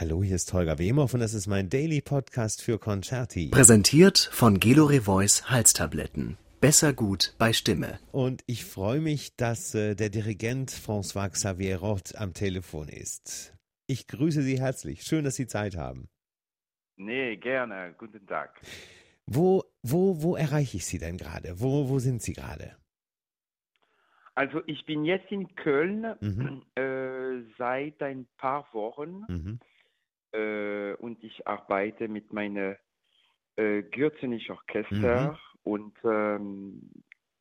Hallo, hier ist Holger Wemhoff und das ist mein Daily Podcast für Concerti. Präsentiert von Gelore Voice Halstabletten. Besser gut bei Stimme. Und ich freue mich, dass äh, der Dirigent François Xavier Roth am Telefon ist. Ich grüße Sie herzlich. Schön, dass Sie Zeit haben. Nee, gerne. Guten Tag. Wo, wo, wo erreiche ich Sie denn gerade? Wo, wo sind Sie gerade? Also ich bin jetzt in Köln mhm. äh, seit ein paar Wochen mhm. Äh, und ich arbeite mit meinem äh, Gürzenich Orchester mhm. und ähm,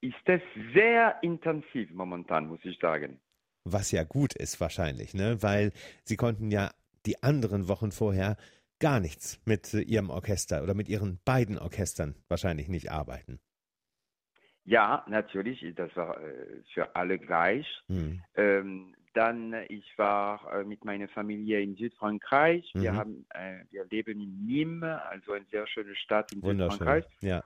ist es sehr intensiv momentan, muss ich sagen. Was ja gut ist wahrscheinlich, ne? Weil Sie konnten ja die anderen Wochen vorher gar nichts mit Ihrem Orchester oder mit Ihren beiden Orchestern wahrscheinlich nicht arbeiten. Ja, natürlich, das war äh, für alle gleich. Mhm. Ähm, dann, ich war äh, mit meiner Familie in Südfrankreich. Mhm. Wir, haben, äh, wir leben in Nîmes, also eine sehr schöne Stadt in Südfrankreich. Ja.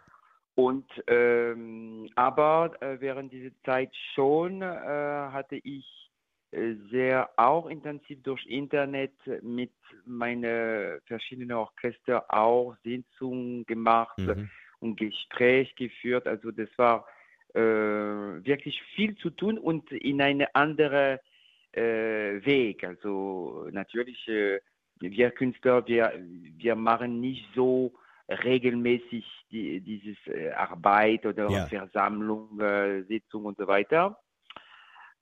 Und ähm, aber äh, während dieser Zeit schon äh, hatte ich äh, sehr auch intensiv durch Internet mit meinen verschiedenen Orchester auch Sitzungen gemacht mhm. und Gespräch geführt. Also das war äh, wirklich viel zu tun und in eine andere äh, Weg. Also natürlich, äh, wir Künstler, wir, wir machen nicht so regelmäßig die, dieses äh, Arbeit oder ja. Versammlung, äh, Sitzung und so weiter.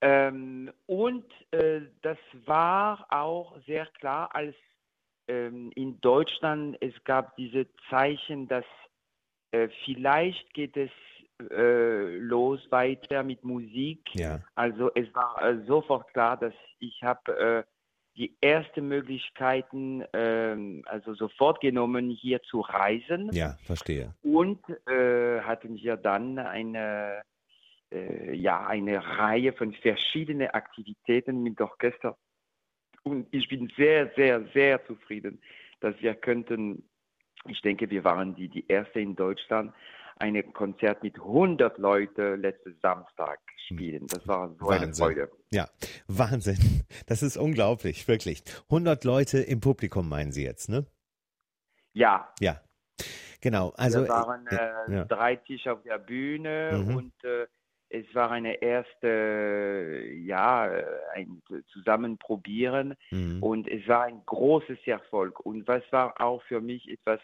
Ähm, und äh, das war auch sehr klar, als ähm, in Deutschland es gab diese Zeichen, dass äh, vielleicht geht es äh, los weiter mit Musik. Ja. Also es war äh, sofort klar, dass ich habe äh, die ersten Möglichkeiten ähm, also sofort genommen, hier zu reisen. Ja, verstehe. Und äh, hatten wir dann eine ja, eine Reihe von verschiedenen Aktivitäten mit Orchester. Und ich bin sehr, sehr, sehr zufrieden, dass wir könnten, ich denke, wir waren die, die erste in Deutschland, ein Konzert mit 100 Leuten letzten Samstag spielen. Das war so Wahnsinn. eine Freude. Ja, Wahnsinn. Das ist unglaublich, wirklich. 100 Leute im Publikum meinen Sie jetzt, ne? Ja. Ja. Genau, also. Wir waren äh, ja. drei Tische auf der Bühne mhm. und äh, es war eine erste, ja, ein Zusammenprobieren mhm. und es war ein großes Erfolg. Und was war auch für mich etwas,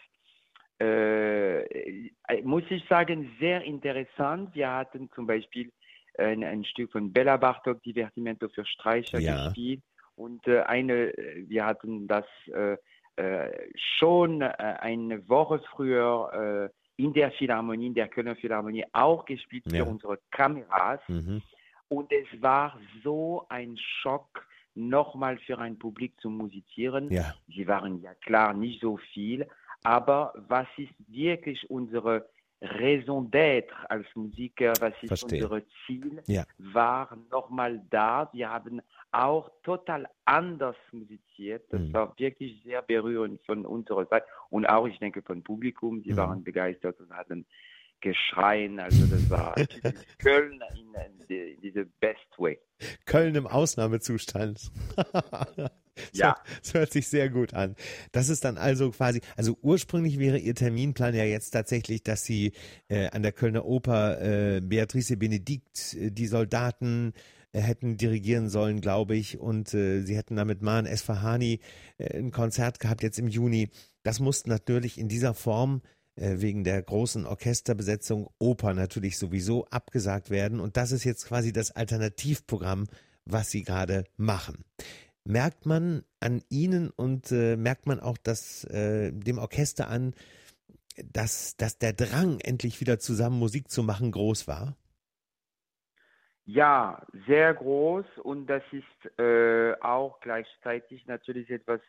äh, muss ich sagen, sehr interessant. Wir hatten zum Beispiel ein, ein Stück von Bella Bartok, Divertimento für Streicher ja. gespielt. Und äh, eine, wir hatten das äh, äh schon äh, eine Woche früher äh, in der Philharmonie, in der Kölner Philharmonie auch gespielt ja. für unsere Kameras. Mhm. Und es war so ein Schock, nochmal für ein Publikum zu musizieren. Ja. Sie waren ja klar nicht so viel, aber was ist wirklich unsere Raison d'être als Musiker, was ist Verstehe. unser Ziel, ja. war nochmal da. Wir haben auch total anders musiziert. Das mhm. war wirklich sehr berührend von unserer Seite und auch, ich denke, vom Publikum. Die mhm. waren begeistert und hatten geschreien. Also das war Köln in, in, in diese best way. Köln im Ausnahmezustand. ja. Das hört sich sehr gut an. Das ist dann also quasi, also ursprünglich wäre Ihr Terminplan ja jetzt tatsächlich, dass Sie äh, an der Kölner Oper äh, Beatrice Benedikt, äh, die Soldaten, äh, hätten dirigieren sollen, glaube ich, und äh, sie hätten damit Mahn Esfahani äh, ein Konzert gehabt jetzt im Juni. Das musste natürlich in dieser Form wegen der großen Orchesterbesetzung Oper natürlich sowieso abgesagt werden. Und das ist jetzt quasi das Alternativprogramm, was Sie gerade machen. Merkt man an Ihnen und äh, merkt man auch das, äh, dem Orchester an, dass, dass der Drang, endlich wieder zusammen Musik zu machen, groß war? Ja, sehr groß und das ist äh, auch gleichzeitig natürlich etwas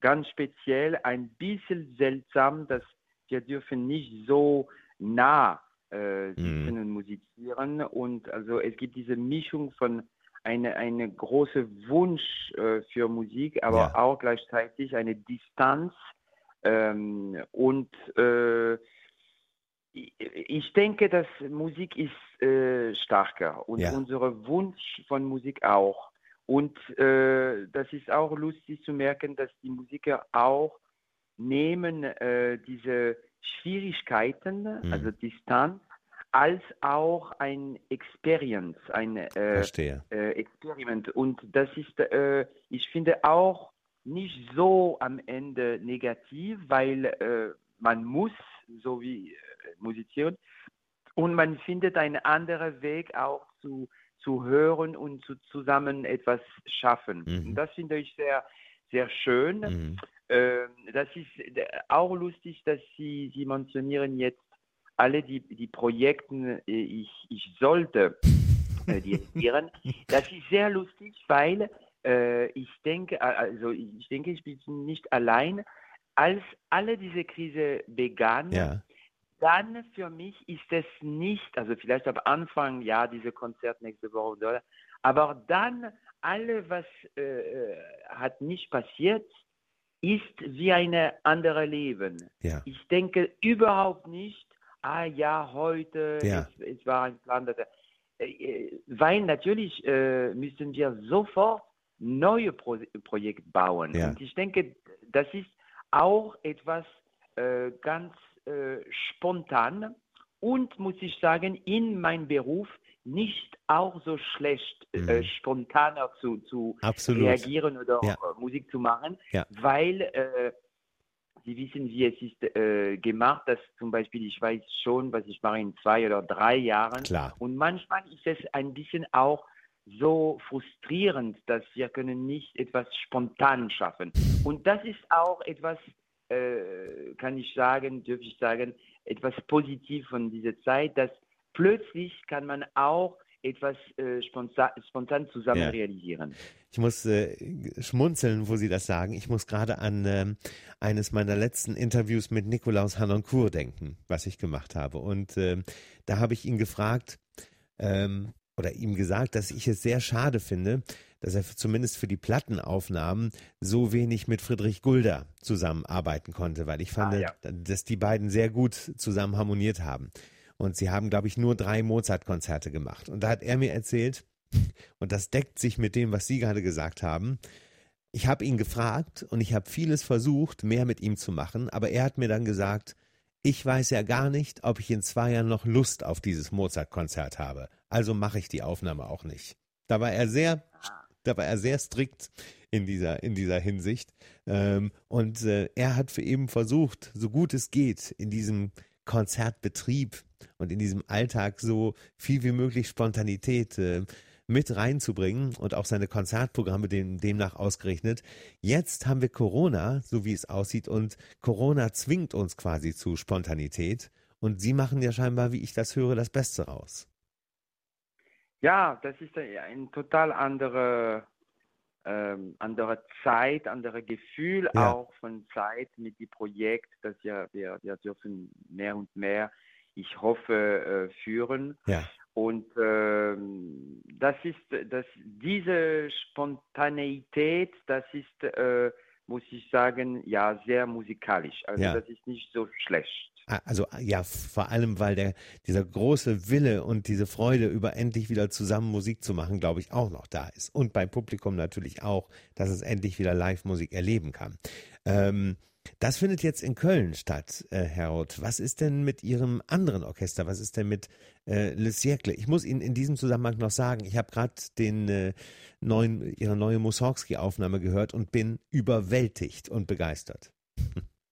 ganz speziell, ein bisschen seltsam, dass wir dürfen nicht so nah äh, sitzen mhm. und musizieren. Und also es gibt diese Mischung von eine, eine große Wunsch äh, für Musik, aber ja. auch gleichzeitig eine Distanz. Ähm, und äh, ich denke, dass Musik ist äh, stärker und ja. unser Wunsch von Musik auch. Und äh, das ist auch lustig zu merken, dass die Musiker auch nehmen äh, diese Schwierigkeiten, mhm. also Distanz, als auch ein Experience, ein äh, äh, Experiment. Und das ist, äh, ich finde auch nicht so am Ende negativ, weil äh, man muss, so wie äh, musizieren, und man findet einen anderen Weg auch zu, zu hören und zu zusammen etwas schaffen. Mhm. Und das finde ich sehr, sehr schön. Mhm. Äh, das ist auch lustig, dass Sie, Sie mentionieren jetzt alle die, die Projekte, äh, ich, ich sollte äh, dirigieren. Das ist sehr lustig, weil äh, ich denke, also ich denke, ich bin nicht allein. Als alle diese Krise begann, ja. dann für mich ist es nicht, also vielleicht am Anfang, ja, diese Konzert nächste Woche, aber dann alle, was äh, hat nicht passiert, ist wie ein anderes Leben. Ja. Ich denke überhaupt nicht, ah ja, heute, ja. Es, es, war ein Plan. Äh, äh, weil natürlich äh, müssen wir sofort neue Pro Projekte bauen. Ja. Und ich denke, das ist auch etwas äh, ganz äh, spontan und, muss ich sagen, in meinem Beruf nicht auch so schlecht, äh, mhm. äh, spontaner zu, zu reagieren oder ja. Musik zu machen, ja. weil äh, Sie wissen, wie es ist äh, gemacht, dass zum Beispiel ich weiß schon, was ich mache in zwei oder drei Jahren. Klar. Und manchmal ist es ein bisschen auch so frustrierend, dass wir können nicht etwas spontan schaffen. Und das ist auch etwas, äh, kann ich sagen, dürfte ich sagen, etwas positiv von dieser Zeit, dass plötzlich kann man auch etwas äh, spontan, spontan, zusammen ja. realisieren. Ich muss äh, schmunzeln, wo Sie das sagen. Ich muss gerade an äh, eines meiner letzten Interviews mit Nikolaus Hanoncourt denken, was ich gemacht habe. Und ähm, da habe ich ihn gefragt ähm, oder ihm gesagt, dass ich es sehr schade finde, dass er zumindest für die Plattenaufnahmen so wenig mit Friedrich Gulder zusammenarbeiten konnte, weil ich fand, ah, ja. dass die beiden sehr gut zusammen harmoniert haben. Und sie haben, glaube ich, nur drei Mozart-Konzerte gemacht. Und da hat er mir erzählt, und das deckt sich mit dem, was Sie gerade gesagt haben, ich habe ihn gefragt und ich habe vieles versucht, mehr mit ihm zu machen, aber er hat mir dann gesagt, ich weiß ja gar nicht, ob ich in zwei Jahren noch Lust auf dieses Mozart-Konzert habe. Also mache ich die Aufnahme auch nicht. Da war er sehr, da war er sehr strikt in dieser, in dieser Hinsicht. Ähm, und äh, er hat für eben versucht, so gut es geht, in diesem Konzertbetrieb und in diesem Alltag so viel wie möglich Spontanität äh, mit reinzubringen und auch seine Konzertprogramme dem, demnach ausgerechnet. Jetzt haben wir Corona, so wie es aussieht, und Corona zwingt uns quasi zu Spontanität. Und Sie machen ja scheinbar, wie ich das höre, das Beste raus. Ja, das ist ein total andere, ähm, andere Zeit, andere Gefühl ja. auch von Zeit mit dem Projekt, das ja wir, wir dürfen mehr und mehr ich hoffe, äh, führen. Ja. Und ähm, das ist, das, diese Spontaneität, das ist, äh, muss ich sagen, ja, sehr musikalisch. Also ja. das ist nicht so schlecht. Also ja, vor allem, weil der, dieser große Wille und diese Freude über endlich wieder zusammen Musik zu machen, glaube ich, auch noch da ist. Und beim Publikum natürlich auch, dass es endlich wieder Live-Musik erleben kann. Ähm, das findet jetzt in Köln statt, äh, Herr Roth. Was ist denn mit Ihrem anderen Orchester? Was ist denn mit äh, Le Siècle? Ich muss Ihnen in diesem Zusammenhang noch sagen, ich habe gerade den äh, neuen, Ihre neue Mussorgsky-Aufnahme gehört und bin überwältigt und begeistert.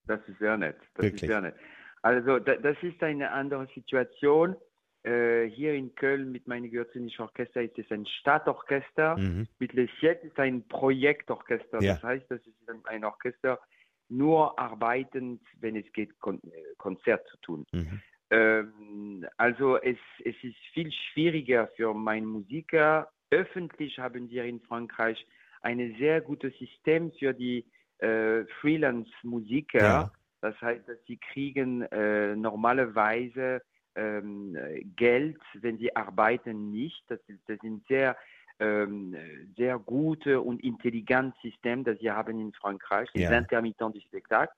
Das ist sehr nett. Das Wirklich? ist sehr nett. Also da, das ist eine andere Situation. Äh, hier in Köln mit meinem Gürzenischen Orchester ist es ein Stadtorchester. Mhm. Mit Le Siècle ist ein Projektorchester. Ja. Das heißt, das ist ein Orchester, nur arbeitend, wenn es geht, Kon Konzert zu tun. Mhm. Ähm, also es, es ist viel schwieriger für meinen Musiker. Öffentlich haben wir in Frankreich ein sehr gutes System für die äh, Freelance-Musiker. Ja. Das heißt, dass sie kriegen äh, normalerweise ähm, Geld, wenn sie arbeiten nicht. Das, das sind sehr ähm, sehr gute und intelligentes System, das wir haben in Frankreich, ja. Intermittents du Spectacle.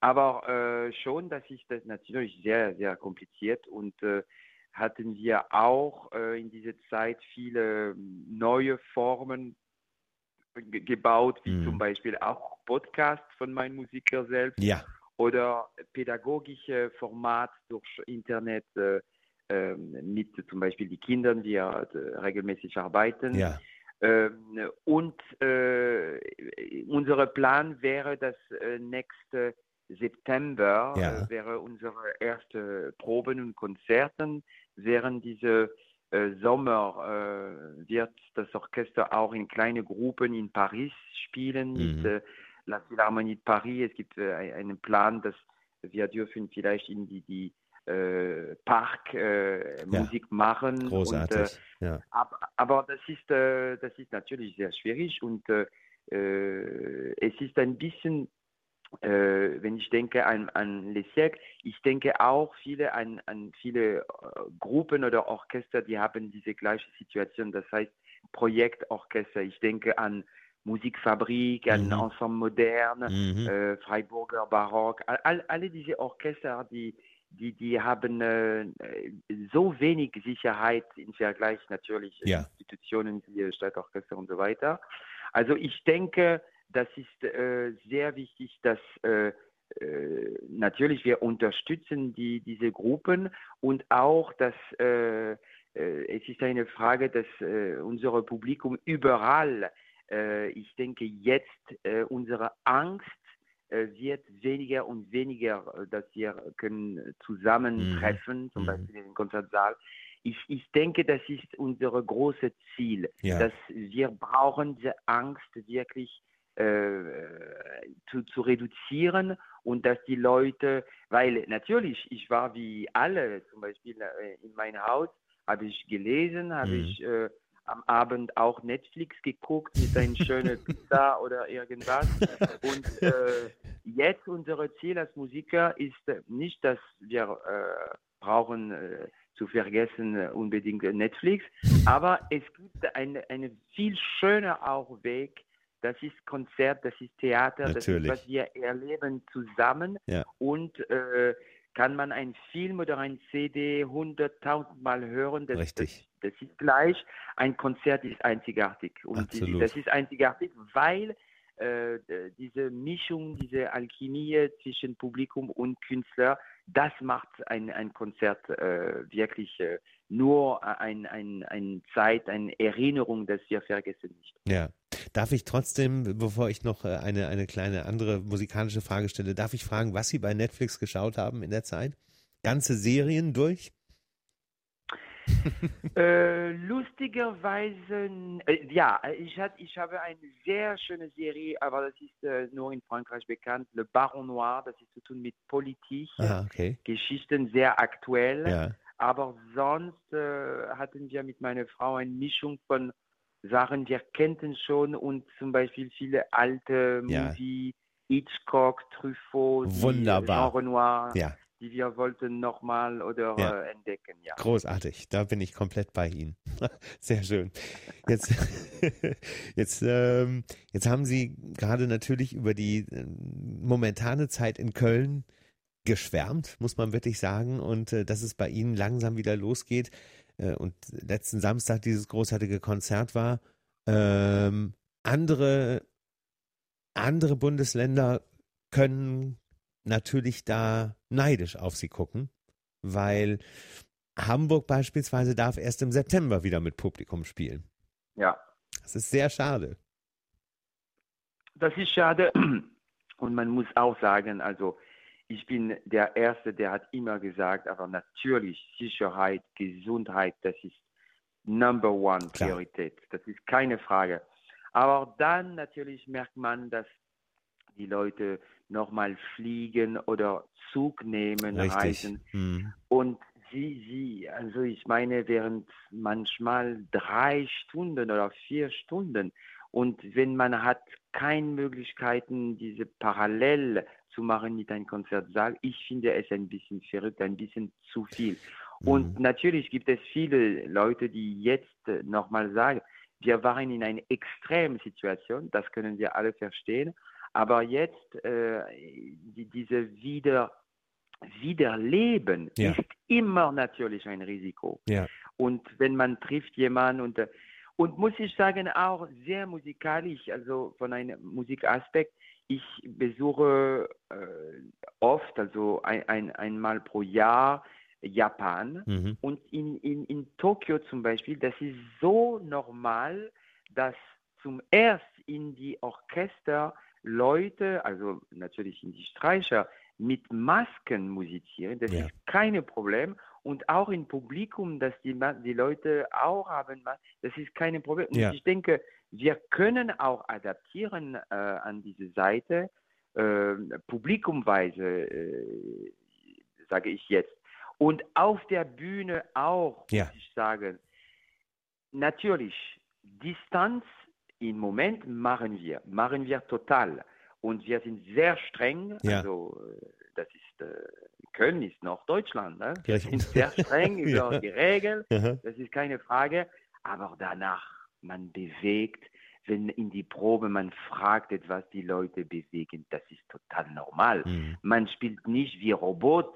Aber äh, schon, das ist das natürlich sehr, sehr kompliziert und äh, hatten wir auch äh, in dieser Zeit viele neue Formen gebaut, wie mm. zum Beispiel auch Podcasts von meinen Musikern selbst. Ja. Oder pädagogische Format durch Internet äh, äh, mit zum Beispiel die Kindern, die ja äh, regelmäßig arbeiten. Ja. Ähm, und äh, unser Plan wäre, dass äh, nächste September Ja. äh, wäre unsere erste Proben und Konzerten. Während diese äh, Sommer äh, wird das Orchester auch in kleine Gruppen in Paris spielen Mhm. mit La Philharmonie de Paris. Es gibt äh, einen Plan, dass wir dürfen vielleicht in die, die äh, Park äh, Musik machen. Und, äh, Großartig. ja. aber, aber das ist, äh, das ist natürlich sehr schwierig und äh, es ist ein bisschen, wenn ich denke an, an Les Siècles, ich denke auch viele an, an viele Gruppen oder Orchester, die haben diese gleiche Situation, das heißt Projektorchester. Ich denke an Musikfabrik, an Mhm. Ensemble Moderne, Mhm. äh, Freiburger Barock, all, alle diese Orchester, die, die, die haben äh, so wenig Sicherheit im Vergleich natürlich Ja. Institutionen wie Stadtorchester und so weiter. Also ich denke, das ist äh, sehr wichtig, dass äh, äh, natürlich wir unterstützen die, diese Gruppen und auch, dass äh, äh, es ist eine Frage, dass äh, unser Publikum überall, äh, ich denke jetzt, äh, unsere Angst äh, wird weniger und weniger, äh, dass wir können zusammentreffen, zum Mhm. Beispiel im Konzertsaal. Ich, ich denke, das ist unser großes Ziel, Ja. dass wir brauchen diese Angst wirklich äh, zu, zu reduzieren und dass die Leute, weil natürlich, ich war wie alle, zum Beispiel äh, in mein Haus, habe ich gelesen, habe Mhm. ich äh, am Abend auch Netflix geguckt mit einer schönen Pizza oder irgendwas. Und äh, jetzt unser Ziel als Musiker ist äh, nicht, dass wir äh, brauchen äh, zu vergessen äh, unbedingt äh, Netflix, aber es gibt eine, eine viel schöner auch Weg. Das ist Konzert, das ist Theater, das ist, Natürlich. was wir erleben zusammen. Ja. Und äh, kann man einen Film oder ein CD hunderttausendmal hören, das, Richtig. das, das ist gleich. Ein Konzert ist einzigartig. Und Absolut. das ist einzigartig, weil äh, diese Mischung, diese Alchemie zwischen Publikum und Künstler, das macht ein, ein Konzert äh, wirklich äh, nur ein, ein, ein Zeit, eine Erinnerung, dass wir vergessen nicht. Ja. Darf ich trotzdem, bevor ich noch äh, eine, eine kleine andere musikalische Frage stelle, darf ich fragen, was Sie bei Netflix geschaut haben in der Zeit? Ganze Serien durch? Äh, lustigerweise, äh, ja, ich, hat, ich habe eine sehr schöne Serie, aber das ist äh, nur in Frankreich bekannt, Le Baron Noir, das ist zu tun mit Politik, Ah, okay. Geschichten sehr aktuell, Ja. aber sonst äh, hatten wir mit meiner Frau eine Mischung von Sachen, wir kannten schon und zum Beispiel viele alte Ja. Movie, Hitchcock, Truffaut, Wunderbar. Genre Noir, Ja, die wir wollten nochmal oder Ja. äh, entdecken, ja. großartig. Da bin ich komplett bei Ihnen. Sehr schön. Jetzt, jetzt, ähm, jetzt haben Sie gerade natürlich über die äh, momentane Zeit in Köln geschwärmt, muss man wirklich sagen, und äh, dass es bei Ihnen langsam wieder losgeht. Äh, und letzten Samstag dieses großartige Konzert war. Ähm, andere, andere Bundesländer können natürlich da neidisch auf Sie gucken, weil Hamburg beispielsweise darf erst im September wieder mit Publikum spielen. ja. Das ist sehr schade. Das ist schade. Und man muss auch sagen, also ich bin der Erste, der hat immer gesagt, aber natürlich Sicherheit, Gesundheit, das ist Number One Klar. Priorität. Das ist keine Frage. Aber dann natürlich merkt man, dass die Leute nochmal fliegen oder Zug nehmen, Richtig. reisen. Hm. Und sie, sie, also ich meine, während manchmal drei Stunden oder vier Stunden. Und wenn man hat keine Möglichkeiten, diese parallel zu machen mit einem Konzertsaal, ich finde es ein bisschen verrückt, ein bisschen zu viel. Und Mhm. natürlich gibt es viele Leute, die jetzt äh, nochmal sagen, wir waren in einer extremen Situation, das können wir alle verstehen, aber jetzt äh, die, diese wieder Wiederleben Ja. ist immer natürlich ein Risiko. Ja. Und wenn man trifft jemanden und, äh, Und muss ich sagen, auch sehr musikalisch, also von einem Musikaspekt. Ich besuche äh, oft, also ein, ein, einmal pro Jahr, Japan. Mhm. Und in, in, in Tokio zum Beispiel, das ist so normal, dass zum erst in die Orchester Leute, also natürlich in die Streicher, mit Masken musizieren. Das ja. ist kein Problem. Und auch im Publikum, dass die, die Leute auch haben, das ist kein Problem. Und ja. ich denke, wir können auch adaptieren äh, an diese Seite, äh, publikumweise, äh, sage ich jetzt. Und auf der Bühne auch, ja. muss ich sagen, natürlich, Distanz im Moment machen wir, machen wir total. Und wir sind sehr streng. Ja. Also, äh, das ist, Köln ist noch Deutschland. Ne? Wir sind sehr streng über ja. die Regeln. Das ist keine Frage. Aber danach, man bewegt, wenn in die Probe man fragt etwas, die Leute bewegen, das ist total normal. Mhm. Man spielt nicht wie Robot.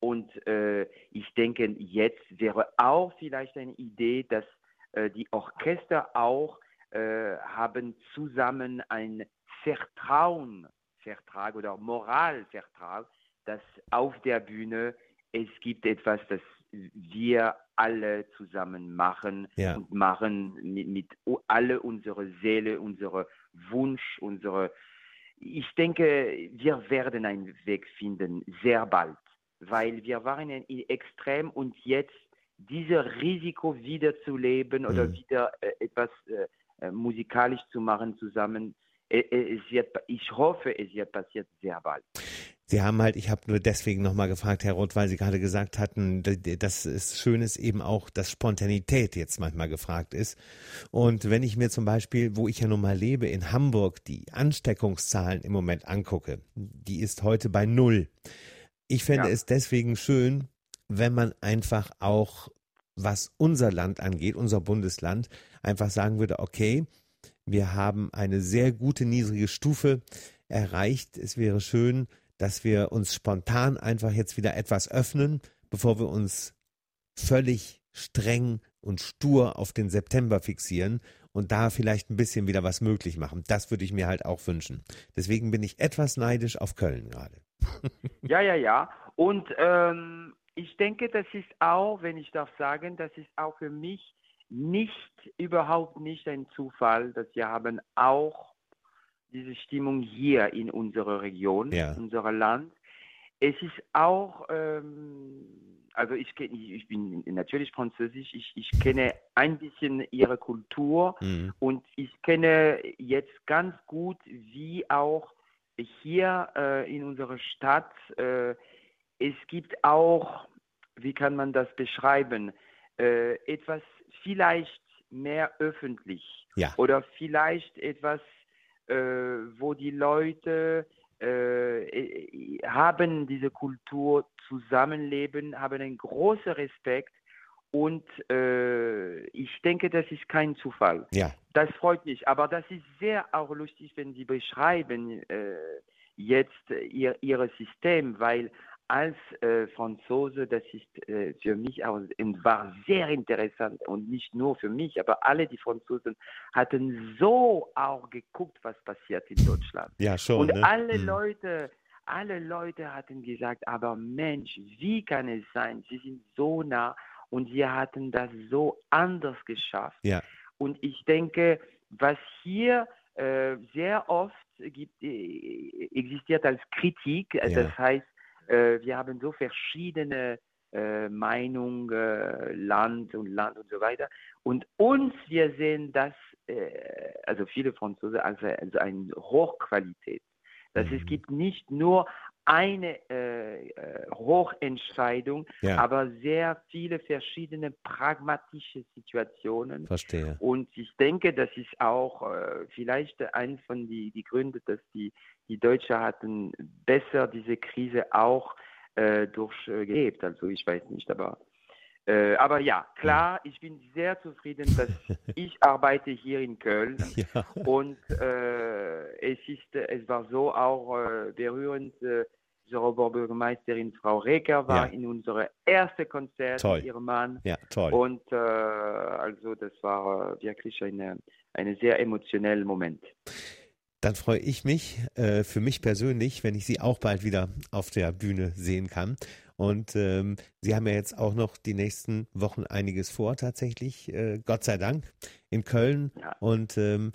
Und äh, ich denke, jetzt wäre auch vielleicht eine Idee, dass äh, die Orchester auch äh, haben zusammen ein Vertrauensvertrag oder Moralvertrag, dass auf der Bühne es gibt etwas, das wir alle zusammen machen ja. und machen mit, mit alle unsere Seele, unsere Wunsch, unsere. Ich denke, wir werden einen Weg finden, sehr bald, weil wir waren in extrem und jetzt dieses Risiko wiederzuleben oder mhm. wieder äh, etwas äh, äh, musikalisch zu machen zusammen. Es wird, ich hoffe, es wird passiert sehr bald. Sie haben halt, ich habe nur deswegen nochmal gefragt, Herr Roth, weil Sie gerade gesagt hatten, dass es schön ist eben auch, dass Spontanität jetzt manchmal gefragt ist. Und wenn ich mir zum Beispiel, wo ich ja nun mal lebe, in Hamburg die Ansteckungszahlen im Moment angucke, die ist heute bei null. Ich fände ja. es deswegen schön, wenn man einfach auch, was unser Land angeht, unser Bundesland, einfach sagen würde, okay, wir haben eine sehr gute niedrige Stufe erreicht. Es wäre schön, dass wir uns spontan einfach jetzt wieder etwas öffnen, bevor wir uns völlig streng und stur auf den September fixieren und da vielleicht ein bisschen wieder was möglich machen. Das würde ich mir halt auch wünschen. Deswegen bin ich etwas neidisch auf Köln gerade. Ja, ja, ja. Und ähm, ich denke, das ist auch, wenn ich darf sagen, das ist auch für mich nicht, überhaupt nicht ein Zufall, dass wir haben auch diese Stimmung hier in unserer Region, ja. unser Land. Es ist auch, ähm, also ich, ich bin natürlich französisch, ich, ich kenne ein bisschen ihre Kultur mhm. und ich kenne jetzt ganz gut, wie auch hier äh, in unserer Stadt, äh, es gibt auch, wie kann man das beschreiben, äh, etwas vielleicht mehr öffentlich ja. oder vielleicht etwas, äh, wo die Leute äh, äh, haben diese Kultur zusammenleben, haben einen großen Respekt und äh, ich denke, das ist kein Zufall. Ja. Das freut mich, aber das ist sehr auch lustig, wenn Sie beschreiben äh, jetzt ihr, Ihr System, weil als äh, Franzose, das ist äh, für mich auch war sehr interessant und nicht nur für mich, aber alle die Franzosen hatten so auch geguckt, was passiert in Deutschland. Ja, schon. Und ne? alle hm. Leute, alle Leute hatten gesagt, aber Mensch, wie kann es sein? Sie sind so nah und sie hatten das so anders geschafft. Ja. Und ich denke, was hier äh, sehr oft gibt, äh, existiert als Kritik, ja. das heißt äh, wir haben so verschiedene äh, Meinungen, äh, Land und Land und so weiter. Und uns, wir sehen das, äh, also viele Franzosen, als, als eine Hochqualität. Dass mhm. es gibt nicht nur eine äh, äh, Hochentscheidung, ja. aber sehr viele verschiedene pragmatische Situationen. Verstehe. Und ich denke, das ist auch äh, vielleicht eins von die, die Gründe, dass die, die Deutschen hatten besser diese Krise auch äh, durchgelebt. Also ich weiß nicht, aber äh, aber ja, klar, ich bin sehr zufrieden, dass ich arbeite hier in Köln ja. und äh, es ist, es war so auch äh, berührend. Unsere Oberbürgermeisterin Frau Reker war ja. in unserem ersten Konzert toll. mit ihrem Mann. Ja, toll. Und äh, also das war wirklich ein eine sehr emotioneller Moment. Dann freue ich mich äh, für mich persönlich, wenn ich Sie auch bald wieder auf der Bühne sehen kann. Und ähm, Sie haben ja jetzt auch noch die nächsten Wochen einiges vor, tatsächlich, äh, Gott sei Dank, in Köln. Ja. Und ähm,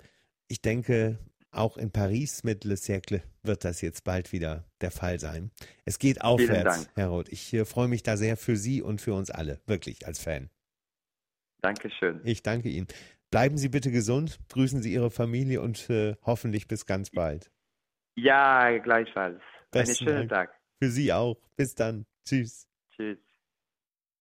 ich denke, auch in Paris mit Le Cercle wird das jetzt bald wieder der Fall sein. Es geht aufwärts, Herr Roth. Ich äh, freue mich da sehr für Sie und für uns alle, wirklich als Fan. Dankeschön. Ich danke Ihnen. Bleiben Sie bitte gesund, grüßen Sie Ihre Familie und äh, hoffentlich bis ganz bald. Ja, gleichfalls. Besten Einen schönen Dank. Tag. Für Sie auch. Bis dann. Tschüss. Tschüss.